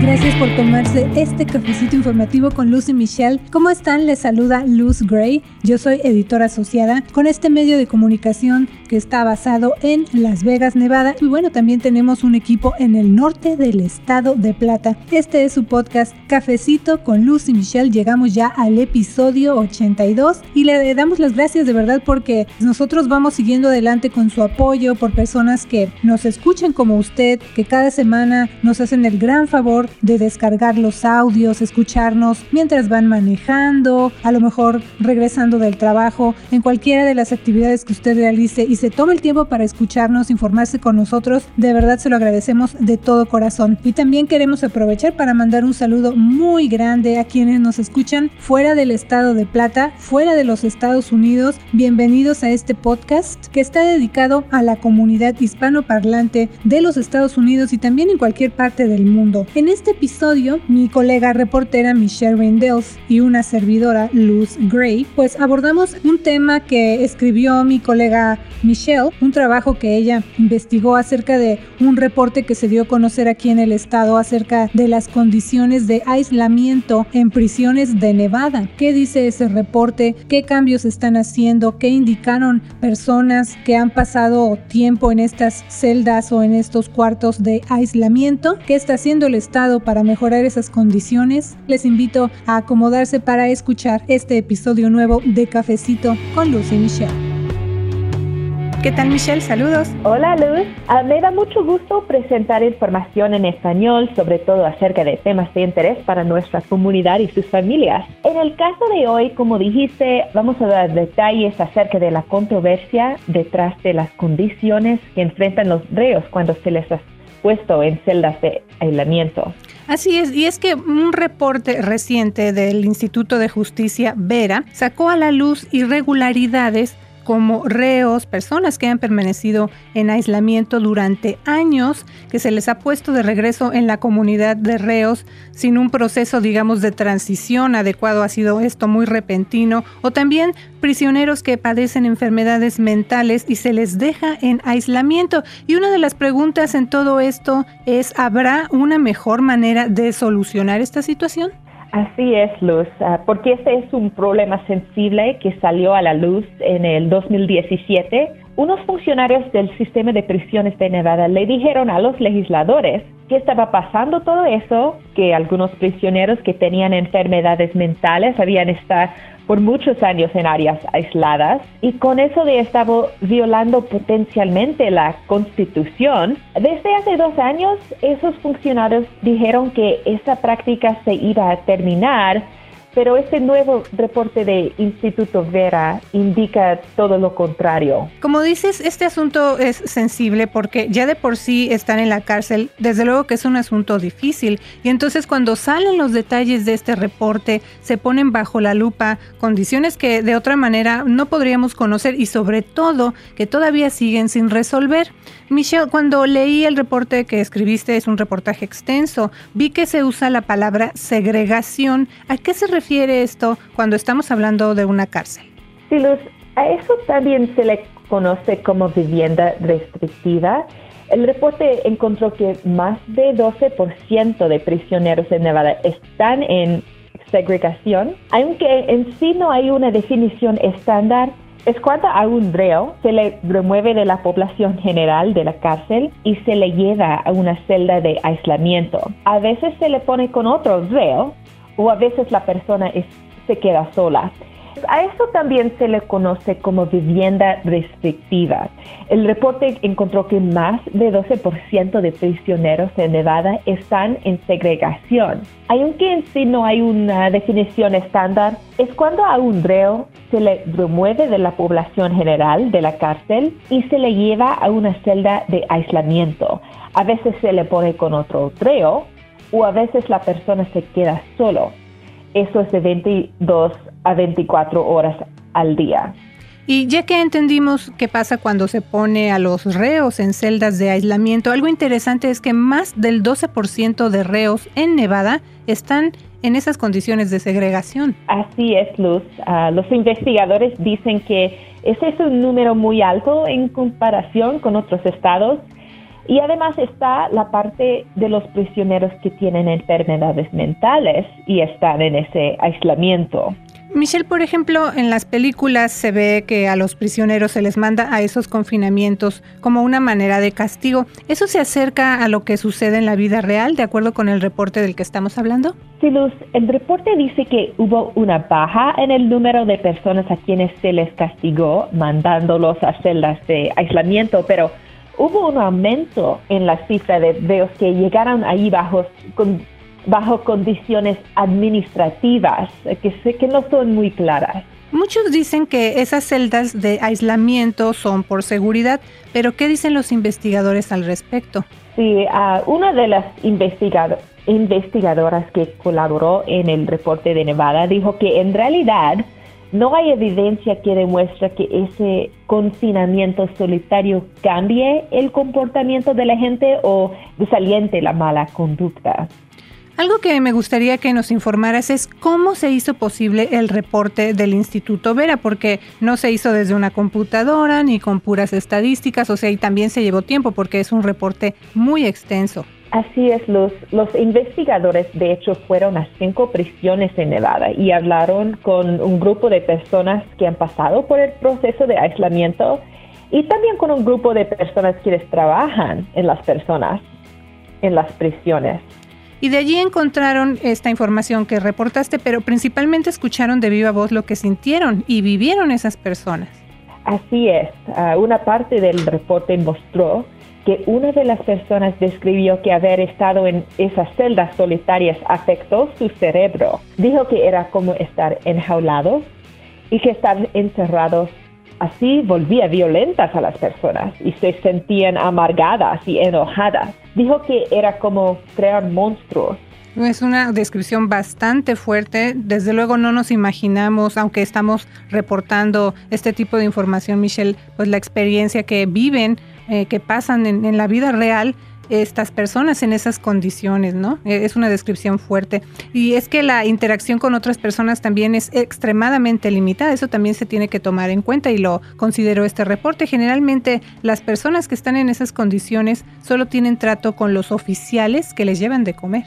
Gracias por tomarse este cafecito informativo con Lucy Michelle. ¿Cómo están? Les saluda Luz Gray. Yo soy editora asociada con este medio de comunicación que está basado en Las Vegas, Nevada. Y bueno, también tenemos un equipo en el norte del estado de Plata. Este es su podcast Cafecito con Lucy Michelle. Llegamos ya al episodio 82 y le damos las gracias de verdad porque nosotros vamos siguiendo adelante con su apoyo por personas que nos escuchan como usted, que cada semana nos hacen el gran favor de descargar los audios, escucharnos mientras van manejando, a lo mejor regresando del trabajo, en cualquiera de las actividades que usted realice y se tome el tiempo para escucharnos, informarse con nosotros, de verdad se lo agradecemos de todo corazón. Y también queremos aprovechar para mandar un saludo muy grande a quienes nos escuchan fuera del estado de Plata, fuera de los Estados Unidos. Bienvenidos a este podcast que está dedicado a la comunidad hispanoparlante de los Estados Unidos y también en cualquier parte del mundo. En este episodio, mi colega reportera Michelle Rindels y una servidora Luz Gray, pues abordamos un tema que escribió mi colega Michelle, un trabajo que ella investigó acerca de un reporte que se dio a conocer aquí en el estado acerca de las condiciones de aislamiento en prisiones de Nevada. ¿Qué dice ese reporte? ¿Qué cambios están haciendo? ¿Qué indicaron personas que han pasado tiempo en estas celdas o en estos cuartos de aislamiento? ¿Qué está haciendo el estado? Para mejorar esas condiciones, les invito a acomodarse para escuchar este episodio nuevo de Cafecito con Lucy Michelle. ¿Qué tal Michelle? Saludos. Hola Luz. Ah, me da mucho gusto presentar información en español, sobre todo acerca de temas de interés para nuestra comunidad y sus familias. En el caso de hoy, como dijiste, vamos a dar detalles acerca de la controversia detrás de las condiciones que enfrentan los reos cuando se les en celdas de aislamiento. Así es, y es que un reporte reciente del Instituto de Justicia Vera sacó a la luz irregularidades como reos, personas que han permanecido en aislamiento durante años, que se les ha puesto de regreso en la comunidad de reos sin un proceso, digamos, de transición adecuado, ha sido esto muy repentino, o también prisioneros que padecen enfermedades mentales y se les deja en aislamiento. Y una de las preguntas en todo esto es, ¿habrá una mejor manera de solucionar esta situación? Así es, Luz, ah, porque este es un problema sensible que salió a la luz en el 2017. Unos funcionarios del sistema de prisiones de Nevada le dijeron a los legisladores que estaba pasando todo eso, que algunos prisioneros que tenían enfermedades mentales habían estado por muchos años en áreas aisladas y con eso de estaba violando potencialmente la constitución. Desde hace dos años esos funcionarios dijeron que esa práctica se iba a terminar pero este nuevo reporte de Instituto Vera indica todo lo contrario. Como dices, este asunto es sensible porque ya de por sí están en la cárcel, desde luego que es un asunto difícil y entonces cuando salen los detalles de este reporte se ponen bajo la lupa condiciones que de otra manera no podríamos conocer y sobre todo que todavía siguen sin resolver. Michelle, cuando leí el reporte que escribiste, es un reportaje extenso, vi que se usa la palabra segregación. ¿A qué se refiere? esto cuando estamos hablando de una cárcel? Sí, Luz, a eso también se le conoce como vivienda restrictiva. El reporte encontró que más de 12% de prisioneros en Nevada están en segregación, aunque en sí no hay una definición estándar. Es cuando a un reo se le remueve de la población general de la cárcel y se le lleva a una celda de aislamiento. A veces se le pone con otro reo o a veces la persona se queda sola. A eso también se le conoce como vivienda restrictiva. El reporte encontró que más de 12% de prisioneros en Nevada están en segregación. Aunque en sí no hay una definición estándar, es cuando a un reo se le remueve de la población general de la cárcel y se le lleva a una celda de aislamiento. A veces se le pone con otro reo o a veces la persona se queda solo. Eso es de 22 a 24 horas al día. Y ya que entendimos qué pasa cuando se pone a los reos en celdas de aislamiento, algo interesante es que más del 12% de reos en Nevada están en esas condiciones de segregación. Así es, Luz. Ah, los investigadores dicen que ese es un número muy alto en comparación con otros estados. Y además está la parte de los prisioneros que tienen enfermedades mentales y están en ese aislamiento. Michelle, por ejemplo, en las películas se ve que a los prisioneros se les manda a esos confinamientos como una manera de castigo. ¿Eso se acerca a lo que sucede en la vida real, de acuerdo con el reporte del que estamos hablando? Sí, Luz, el reporte dice que hubo una baja en el número de personas a quienes se les castigó mandándolos a celdas de aislamiento, pero hubo un aumento en la cifra de reos que llegaron ahí bajo bajo condiciones administrativas que sé que no son muy claras. Muchos dicen que esas celdas de aislamiento son por seguridad, pero ¿qué dicen los investigadores al respecto? Sí, una de las investigadoras que colaboró en el reporte de Nevada dijo que en realidad no hay evidencia que demuestre que ese confinamiento solitario cambie el comportamiento de la gente o desaliente la mala conducta. Algo que me gustaría que nos informaras es cómo se hizo posible el reporte del Instituto Vera, porque no se hizo desde una computadora ni con puras estadísticas, o sea, y también se llevó tiempo porque es un reporte muy extenso. Así es, los, los investigadores de hecho fueron a cinco prisiones en Nevada y hablaron con un grupo de personas que han pasado por el proceso de aislamiento y también con un grupo de personas quienes trabajan en las personas en las prisiones. Y de allí encontraron esta información que reportaste, pero principalmente escucharon de viva voz lo que sintieron y vivieron esas personas. Así es. Ah, una parte del reporte mostró que una de las personas describió que haber estado en esas celdas solitarias afectó su cerebro. Dijo que era como estar enjaulados y que estar encerrados Así volvía violentas a las personas y se sentían amargadas y enojadas. Dijo que era como crear monstruos. Es una descripción bastante fuerte. Desde luego no nos imaginamos, aunque estamos reportando este tipo de información, Michelle, pues la experiencia que viven, eh, que pasan en la vida real estas personas en esas condiciones, ¿no? E, es una descripción fuerte. Y es que la interacción con otras personas también es extremadamente limitada, eso también se tiene que tomar en cuenta y lo consideró este reporte. Generalmente las personas que están en esas condiciones solo tienen trato con los oficiales que les llevan de comer.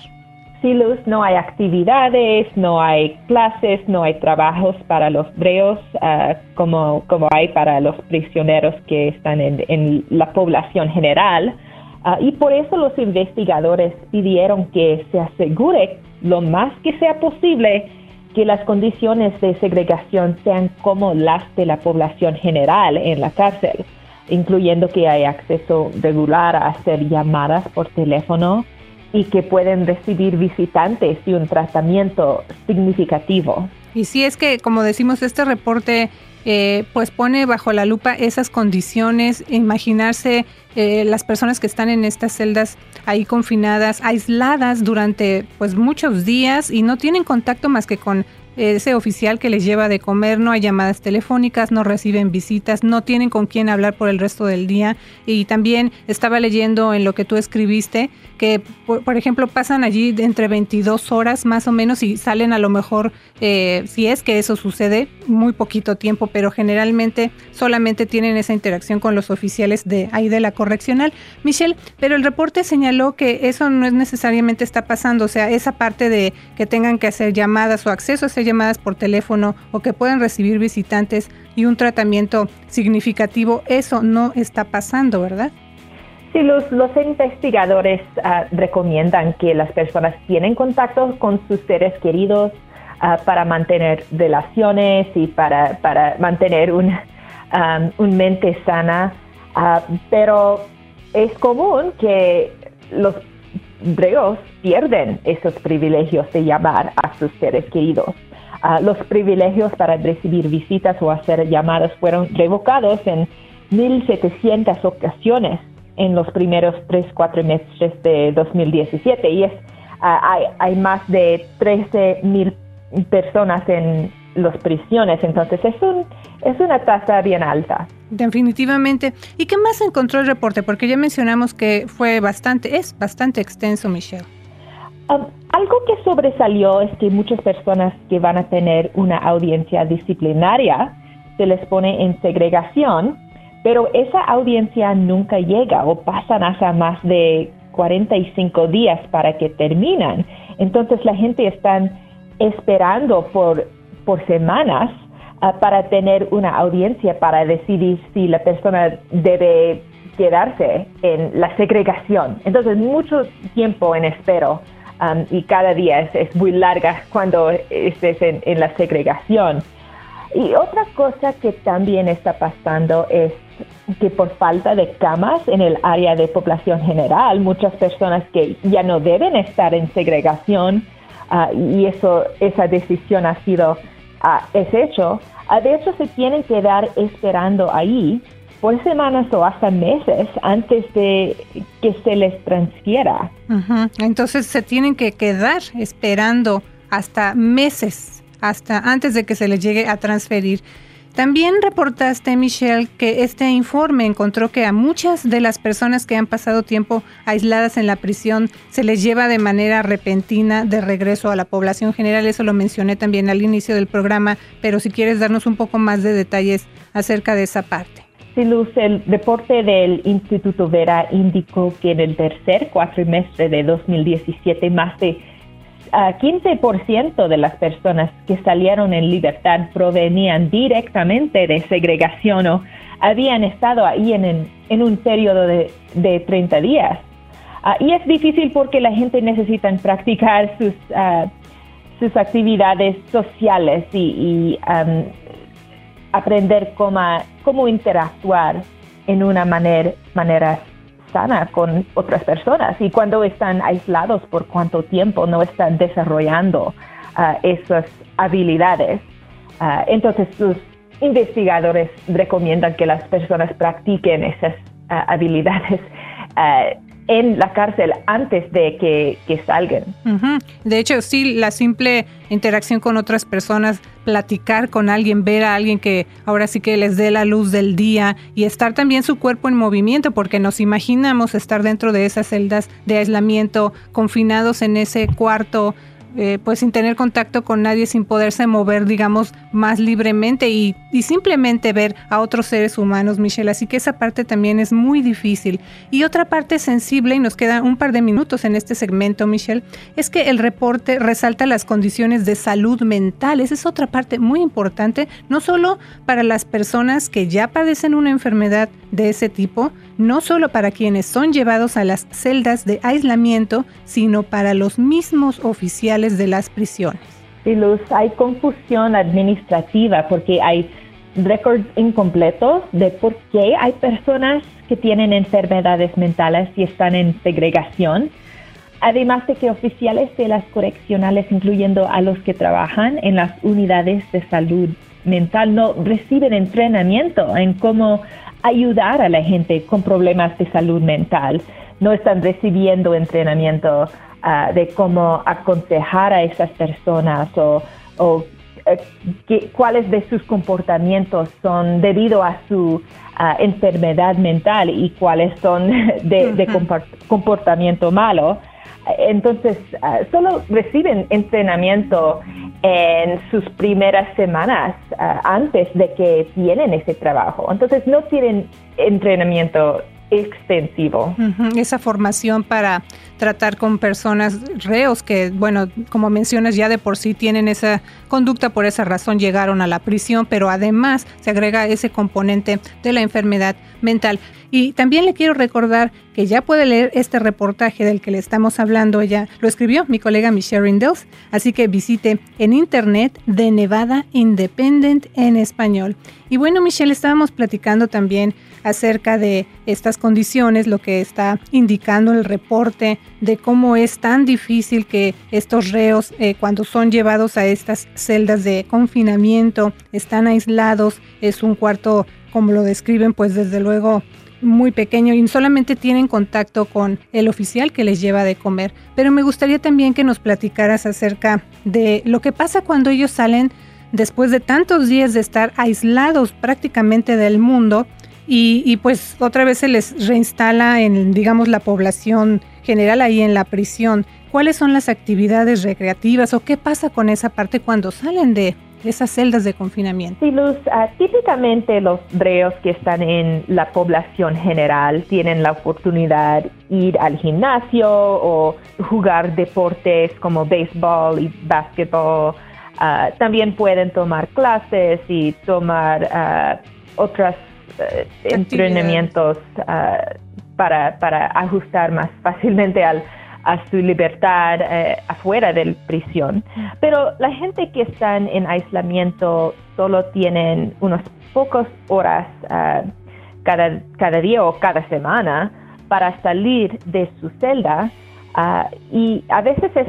Sí, Luz, no hay actividades, no hay clases, no hay trabajos para los breos ah, como, como hay para los prisioneros que están en, en la población general. Ah, y por eso los investigadores pidieron que se asegure lo más que sea posible que las condiciones de segregación sean como las de la población general en la cárcel, incluyendo que hay acceso regular a hacer llamadas por teléfono y que pueden recibir visitantes y un tratamiento significativo. Y si es que, como decimos, este reporte eh, pues pone bajo la lupa esas condiciones, imaginarse eh, las personas que están en estas celdas ahí confinadas, aisladas durante pues muchos días y no tienen contacto más que con ese oficial que les lleva de comer, no hay llamadas telefónicas, no reciben visitas, no tienen con quién hablar por el resto del día. Y también estaba leyendo en lo que tú escribiste que, por, ejemplo, pasan allí entre 22 horas más o menos y salen a lo mejor, eh, si es que eso sucede, muy poquito tiempo, pero generalmente solamente tienen esa interacción con los oficiales de ahí de la correccional. Michelle, pero el reporte señaló que eso no es necesariamente está pasando, o sea, esa parte de que tengan que hacer llamadas o acceso a hacer llamadas por teléfono o que puedan recibir visitantes y un tratamiento significativo, eso no está pasando, ¿verdad? Sí, los, los investigadores ah, recomiendan que las personas tienen contacto con sus seres queridos ah, para mantener relaciones y para, para mantener un, un mente sana, ah, pero es común que los reos pierden esos privilegios de llamar a sus seres queridos. Los privilegios para recibir visitas o hacer llamadas fueron revocados en 1.700 ocasiones en los primeros 3, 4 meses de 2017 y es, ah, hay, hay, más de 13 mil personas en las prisiones. Entonces es, un, es una tasa bien alta. Definitivamente. ¿Y qué más encontró el reporte? Porque ya mencionamos que fue bastante, es bastante extenso, Michelle. Um, algo que sobresalió es que muchas personas que van a tener una audiencia disciplinaria se les pone en segregación, pero esa audiencia nunca llega o pasan hasta más de 45 días para que terminan. Entonces la gente está esperando por, por semanas ah, para tener una audiencia para decidir si la persona debe quedarse en la segregación. Entonces mucho tiempo en espero um, y cada día es, muy larga cuando estés en, en la segregación. Y otra cosa que también está pasando es que por falta de camas en el área de población general, muchas personas que ya no deben estar en segregación uh, y eso, esa decisión ha sido uh, es hecho, uh, de hecho se tienen que quedar esperando ahí por semanas o hasta meses antes de que se les transfiera. Entonces se tienen que quedar esperando hasta meses, hasta antes de que se les llegue a transferir. También reportaste, Michelle, que este informe encontró que a muchas de las personas que han pasado tiempo aisladas en la prisión se les lleva de manera repentina de regreso a la población general. Eso lo mencioné también al inicio del programa, pero si quieres darnos un poco más de detalles acerca de esa parte. Sí, el reporte del Instituto Vera indicó que en el tercer cuatrimestre de 2017 más de 15% de las personas que salieron en libertad provenían directamente de segregación o habían estado ahí en, un periodo de, de 30 días. Ah, y es difícil porque la gente necesita practicar sus, ah, sus actividades sociales y, aprender cómo, cómo interactuar en una manera, manera sana con otras personas y cuando están aislados por cuánto tiempo no están desarrollando ah, esas habilidades. Ah, entonces los investigadores recomiendan que las personas practiquen esas ah, habilidades en la cárcel antes de que, salgan. De hecho, sí, la simple interacción con otras personas, platicar con alguien, ver a alguien que ahora sí que les dé la luz del día y estar también su cuerpo en movimiento, porque nos imaginamos estar dentro de esas celdas de aislamiento, confinados en ese cuarto eh, pues sin tener contacto con nadie, sin poderse mover, digamos, más libremente y, y, simplemente ver a otros seres humanos, Michelle. Así que esa parte también es muy difícil. Y otra parte sensible, y nos quedan un par de minutos en este segmento, Michelle, es que el reporte resalta las condiciones de salud mental. Esa es otra parte muy importante, no solo para las personas que ya padecen una enfermedad de ese tipo, no solo para quienes son llevados a las celdas de aislamiento, sino para los mismos oficiales de las prisiones. Sí, Luz, hay confusión administrativa porque hay récords incompletos de por qué hay personas que tienen enfermedades mentales y están en segregación. Además de que oficiales de las correccionales, incluyendo a los que trabajan en las unidades de salud mental, no reciben entrenamiento en cómo ayudar a la gente con problemas de salud mental. No están recibiendo entrenamiento ah, de cómo aconsejar a esas personas o, eh, cuáles de sus comportamientos son debido a su ah, enfermedad mental y cuáles son de, comportamiento malo. Entonces, ah, solo reciben entrenamiento en sus primeras semanas ah, antes de que tienen ese trabajo. Entonces no tienen entrenamiento extensivo. Esa formación para tratar con personas reos que, bueno, como mencionas, ya de por sí tienen esa conducta, por esa razón llegaron a la prisión, pero además se agrega ese componente de la enfermedad mental. Y también le quiero recordar que ya puede leer este reportaje del que le estamos hablando. Ella lo escribió mi colega Michelle Rindels, así que visite en internet de Nevada Independent en español. Y bueno, Michelle, estábamos platicando también acerca de estas condiciones, lo que está indicando el reporte de cómo es tan difícil que estos reos, eh, cuando son llevados a estas celdas de confinamiento, están aislados, es un cuarto, como lo describen, pues desde luego muy pequeño y solamente tienen contacto con el oficial que les lleva de comer. Pero me gustaría también que nos platicaras acerca de lo que pasa cuando ellos salen después de tantos días de estar aislados prácticamente del mundo y, y pues otra vez se les reinstala en, digamos, la población general ahí en la prisión. ¿Cuáles son las actividades recreativas o qué pasa con esa parte cuando salen de, esas celdas de confinamiento? Sí, Luz, uh, típicamente los reos que están en la población general tienen la oportunidad de ir al gimnasio o jugar deportes como béisbol y básquetbol. Uh, también pueden tomar clases y tomar uh, otros entrenamientos para, para ajustar más fácilmente al, a su libertad eh, afuera de la prisión. Pero la gente que están en aislamiento solo tienen unas pocas horas eh, cada, cada día o cada semana para salir de su celda eh, y a veces es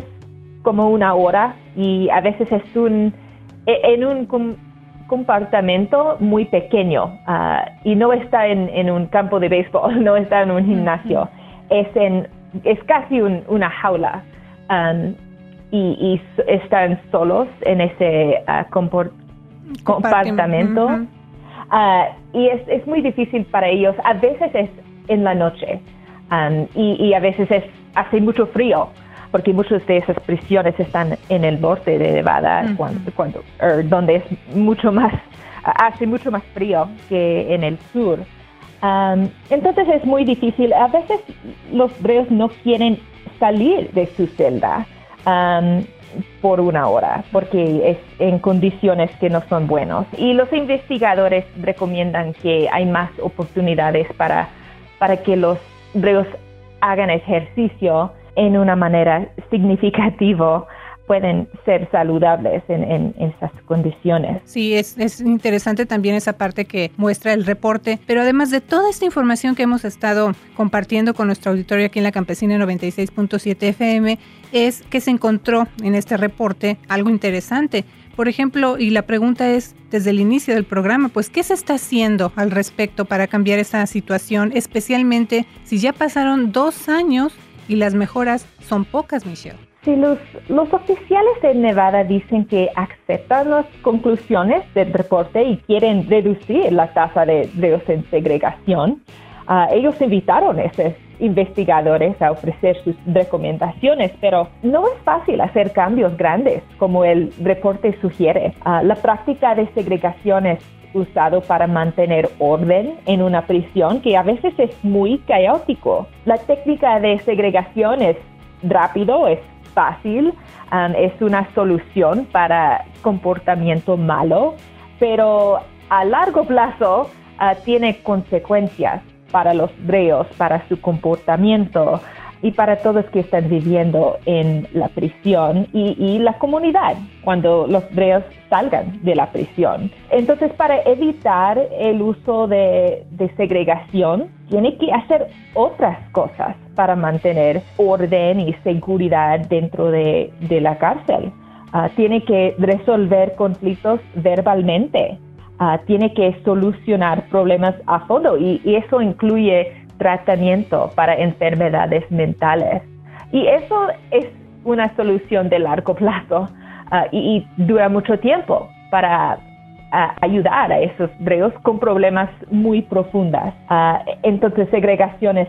como una hora y a veces es un e, en un compartimento muy pequeño y no está en, en, un campo de béisbol, no está en un gimnasio, es en es casi una jaula um, y, están solos en ese uh, compartimento. Uh, y es, es, muy difícil para ellos. A veces es en la noche um, y, a veces es hace mucho frío porque muchas de esas prisiones están en el norte de Nevada, cuando, er, donde es mucho más, hace mucho más frío que en el sur entonces es muy difícil. A veces los breos no quieren salir de su celda por una hora porque es en condiciones que no son buenas. Y los investigadores recomiendan que hay más oportunidades para, para que los breos hagan ejercicio en una manera significativa pueden ser saludables en, en, esas condiciones. Sí, es, es, interesante también esa parte que muestra el reporte, pero además de toda esta información que hemos estado compartiendo con nuestro auditorio aquí en la Campesina 96.7 FM, es que se encontró en este reporte algo interesante. Por ejemplo, y la pregunta es, desde el inicio del programa, pues, ¿qué se está haciendo al respecto para cambiar esa situación, especialmente si ya pasaron dos años y las mejoras son pocas, Michelle? Sí, los, los oficiales de Nevada dicen que aceptan las conclusiones del reporte y quieren reducir la tasa de en segregación. Ah, ellos invitaron a esos investigadores a ofrecer sus recomendaciones, pero no es fácil hacer cambios grandes como el reporte sugiere. Ah, la práctica de segregación es usado para mantener orden en una prisión que a veces es muy caótico. La técnica de segregación es rápido, es fácil, um, es una solución para comportamiento malo, pero a largo plazo uh, tiene consecuencias para los reos, para su comportamiento y para todos que están viviendo en la prisión y, la comunidad cuando los reos salgan de la prisión. Entonces, para evitar el uso de, segregación, tiene que hacer otras cosas para mantener orden y seguridad dentro de, la cárcel. Ah, tiene que resolver conflictos verbalmente. Ah, tiene que solucionar problemas a fondo y eso incluye tratamiento para enfermedades mentales. Y eso es una solución de largo plazo ah, y, dura mucho tiempo para ah, ayudar a esos reos con problemas muy profundas. Ah, entonces, segregación es,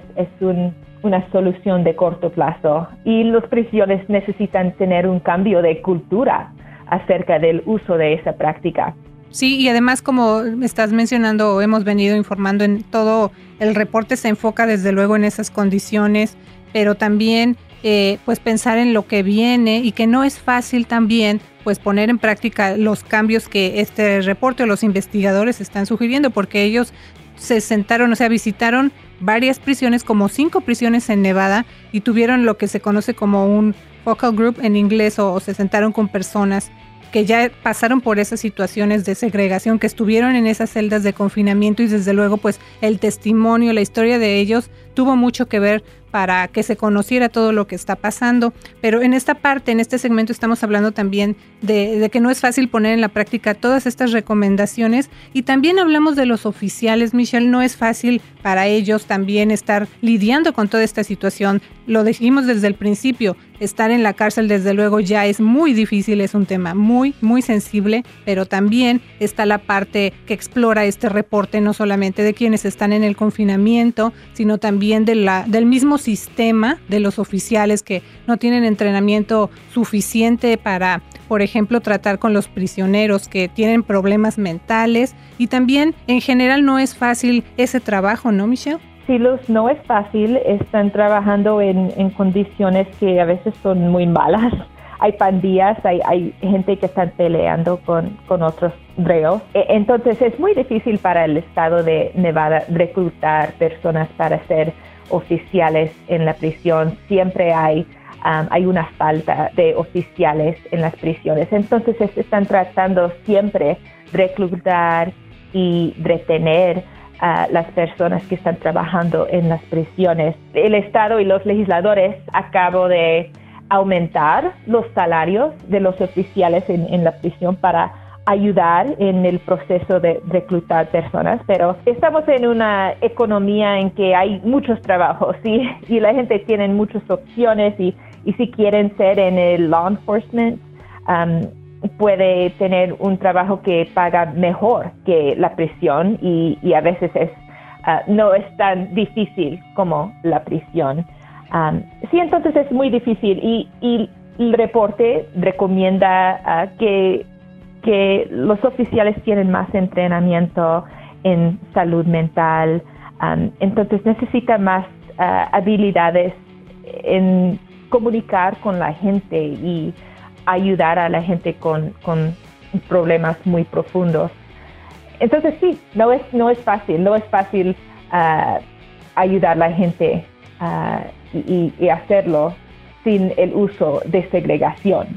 una solución de corto plazo y los prisiones necesitan tener un cambio de cultura acerca del uso de esa práctica. Sí, y además como estás mencionando hemos venido informando en todo el reporte se enfoca desde luego en esas condiciones, pero también eh, pues pensar en lo que viene y que no es fácil también pues poner en práctica los cambios que este reporte o los investigadores están sugiriendo porque ellos se sentaron, o sea, visitaron varias prisiones, como cinco prisiones en Nevada y tuvieron lo que se conoce como un focal group en inglés o se sentaron con personas que ya pasaron por esas situaciones de segregación, que estuvieron en esas celdas de confinamiento y desde luego pues el testimonio, la historia de ellos tuvo mucho que ver para que se conociera todo lo que está pasando. Pero en esta parte, en este segmento, estamos hablando también de, que no es fácil poner en la práctica todas estas recomendaciones y también hablamos de los oficiales, Michelle, no es fácil para ellos también estar lidiando con toda esta situación. Lo dijimos desde el principio, estar en la cárcel desde luego ya es muy difícil, es un tema muy, muy sensible, pero también está la parte que explora este reporte, no solamente de quienes están en el confinamiento, sino también de la, del mismo sistema de los oficiales que no tienen entrenamiento suficiente para, por ejemplo, tratar con los prisioneros que tienen problemas mentales y también en general no es fácil ese trabajo, ¿no, Michelle? Sí, Luz, no es fácil. Están trabajando en, condiciones que a veces son muy malas. Hay pandillas, hay, hay gente que están peleando con, con otros reos. E, entonces es muy difícil para el estado de Nevada reclutar personas para ser oficiales en la prisión. Siempre hay, um, hay una falta de oficiales en las prisiones. Entonces están tratando siempre reclutar y retener a las personas que están trabajando en las prisiones. El Estado y los legisladores acabo de aumentar los salarios de los oficiales en, en la prisión para ayudar en el proceso de reclutar personas, pero estamos en una economía en que hay muchos trabajos ¿sí? y la gente tiene muchas opciones y, y si quieren ser en el law enforcement, um, puede tener un trabajo que paga mejor que la prisión y, y a veces es, uh, no es tan difícil como la prisión. Um, sí, entonces es muy difícil y, y el reporte recomienda uh, que que los oficiales tienen más entrenamiento en salud mental, um, entonces necesitan más uh, habilidades en comunicar con la gente y ayudar a la gente con, problemas muy profundos. Entonces sí, no es, no es fácil, no es fácil uh, ayudar a la gente uh, y hacerlo sin el uso de segregación.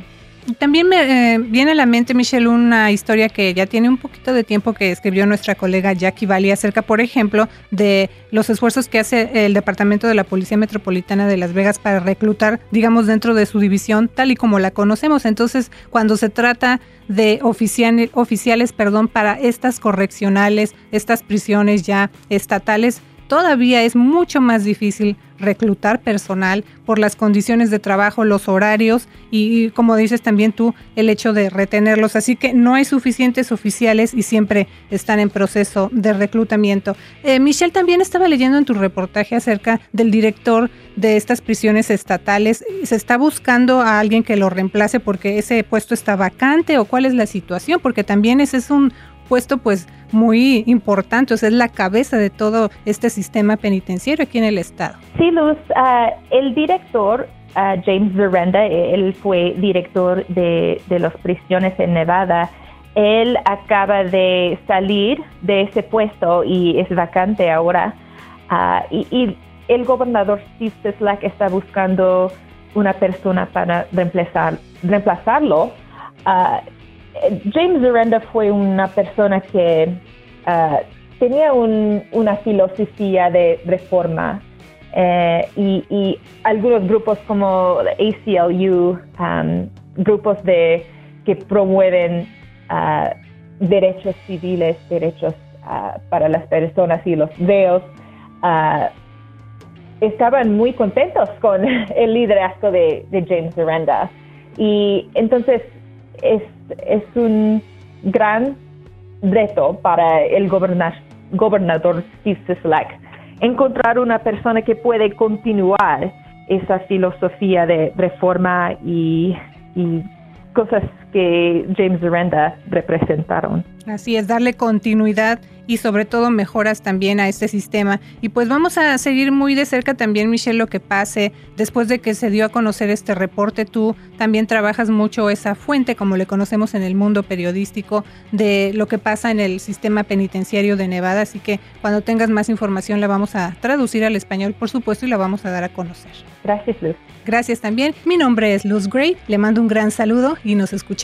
También me eh, viene a la mente, Michelle, una historia que ya tiene un poquito de tiempo que escribió nuestra colega Jackie Valley acerca, por ejemplo, de los esfuerzos que hace el Departamento de la Policía Metropolitana de Las Vegas para reclutar, digamos, dentro de su división, tal y como la conocemos. Entonces, cuando se trata de oficiales, oficiales perdón, para estas correccionales, estas prisiones ya estatales, todavía es mucho más difícil reclutar personal por las condiciones de trabajo, los horarios y, como dices también tú, el hecho de retenerlos. Así que no hay suficientes oficiales y siempre están en proceso de reclutamiento. Eh, Michelle también estaba leyendo en tu reportaje acerca del director de estas prisiones estatales. ¿Se está buscando a alguien que lo reemplace porque ese puesto está vacante o cuál es la situación? Porque también ese es un puesto pues muy importante, o sea, es la cabeza de todo este sistema penitenciario aquí en el estado. Sí, Luz, ah, el director ah, James Veranda, él fue director de, de las prisiones en Nevada, él acaba de salir de ese puesto y es vacante ahora. Ah, y, el gobernador Steve Sislak está buscando una persona para reemplazar, reemplazarlo. James Veranda fue una persona que uh, tenía una filosofía de reforma eh, y, algunos grupos como ACLU, um, grupos de, que promueven uh, derechos civiles, derechos uh, para las personas y los reos, estaban muy contentos con el liderazgo de, James Veranda. Y entonces es, es un gran reto para el gobernador Steve Sisolak encontrar una persona que puede continuar esa filosofía de reforma y, y cosas que James Aranda representaron. Así es, darle continuidad y sobre todo mejoras también a este sistema. Y pues vamos a seguir muy de cerca también, Michelle, lo que pase después de que se dio a conocer este reporte. Tú también trabajas mucho esa fuente, como le conocemos en el mundo periodístico, de lo que pasa en el sistema penitenciario de Nevada. Así que cuando tengas más información la vamos a traducir al español, por supuesto, y la vamos a dar a conocer. Gracias, Luz. Gracias también. Mi nombre es Luz Gray. Le mando un gran saludo y nos escuchamos